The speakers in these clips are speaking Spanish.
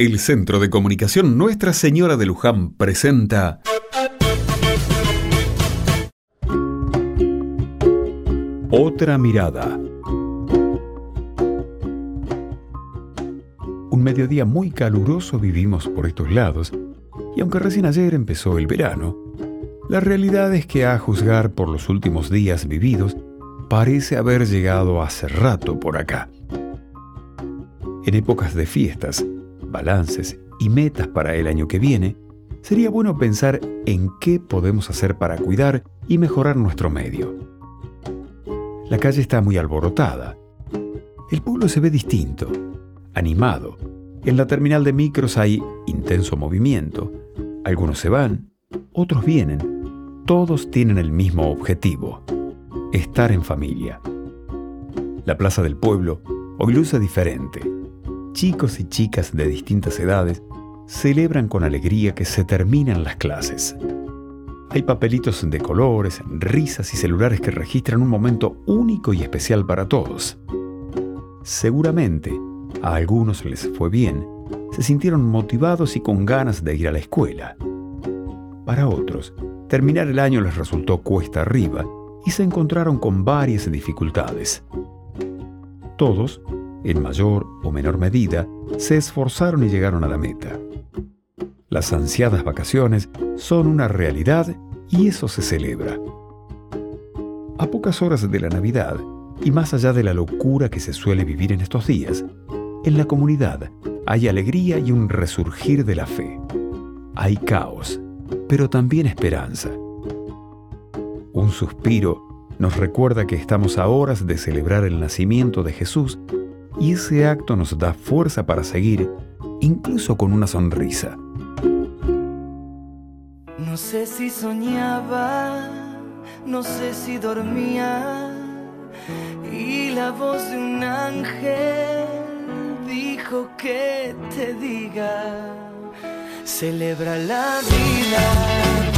El Centro de Comunicación Nuestra Señora de Luján presenta Otra mirada. Un mediodía muy caluroso vivimos por estos lados, y aunque recién ayer empezó el verano, la realidad es que a juzgar por los últimos días vividos, parece haber llegado hace rato por acá. En épocas de fiestas, balances y metas para el año que viene, sería bueno pensar en qué podemos hacer para cuidar y mejorar nuestro medio. La calle está muy alborotada. El pueblo se ve distinto, animado. En la terminal de micros hay intenso movimiento. Algunos se van, otros vienen. Todos tienen el mismo objetivo, estar en familia. La plaza del pueblo hoy luce diferente chicos y chicas de distintas edades celebran con alegría que se terminan las clases. Hay papelitos de colores, risas y celulares que registran un momento único y especial para todos. Seguramente, a algunos les fue bien, se sintieron motivados y con ganas de ir a la escuela. Para otros, terminar el año les resultó cuesta arriba y se encontraron con varias dificultades. Todos en mayor o menor medida, se esforzaron y llegaron a la meta. Las ansiadas vacaciones son una realidad y eso se celebra. A pocas horas de la Navidad, y más allá de la locura que se suele vivir en estos días, en la comunidad hay alegría y un resurgir de la fe. Hay caos, pero también esperanza. Un suspiro nos recuerda que estamos a horas de celebrar el nacimiento de Jesús y ese acto nos da fuerza para seguir, incluso con una sonrisa. No sé si soñaba, no sé si dormía, y la voz de un ángel dijo que te diga, celebra la vida.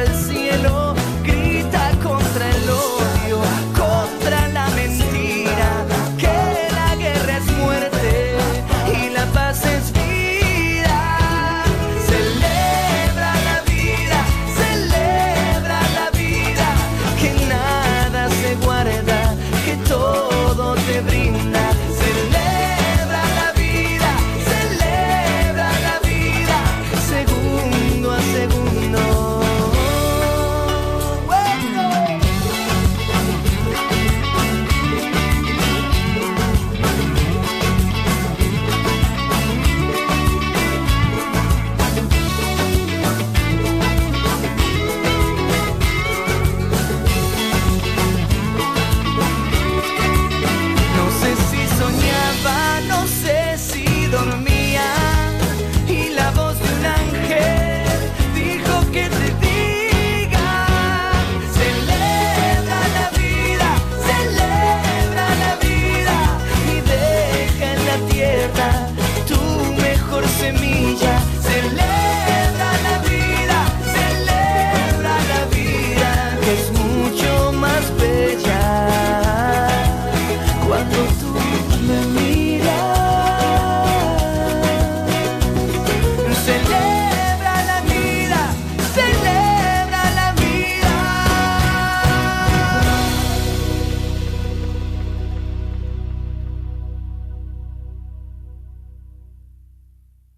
el cielo.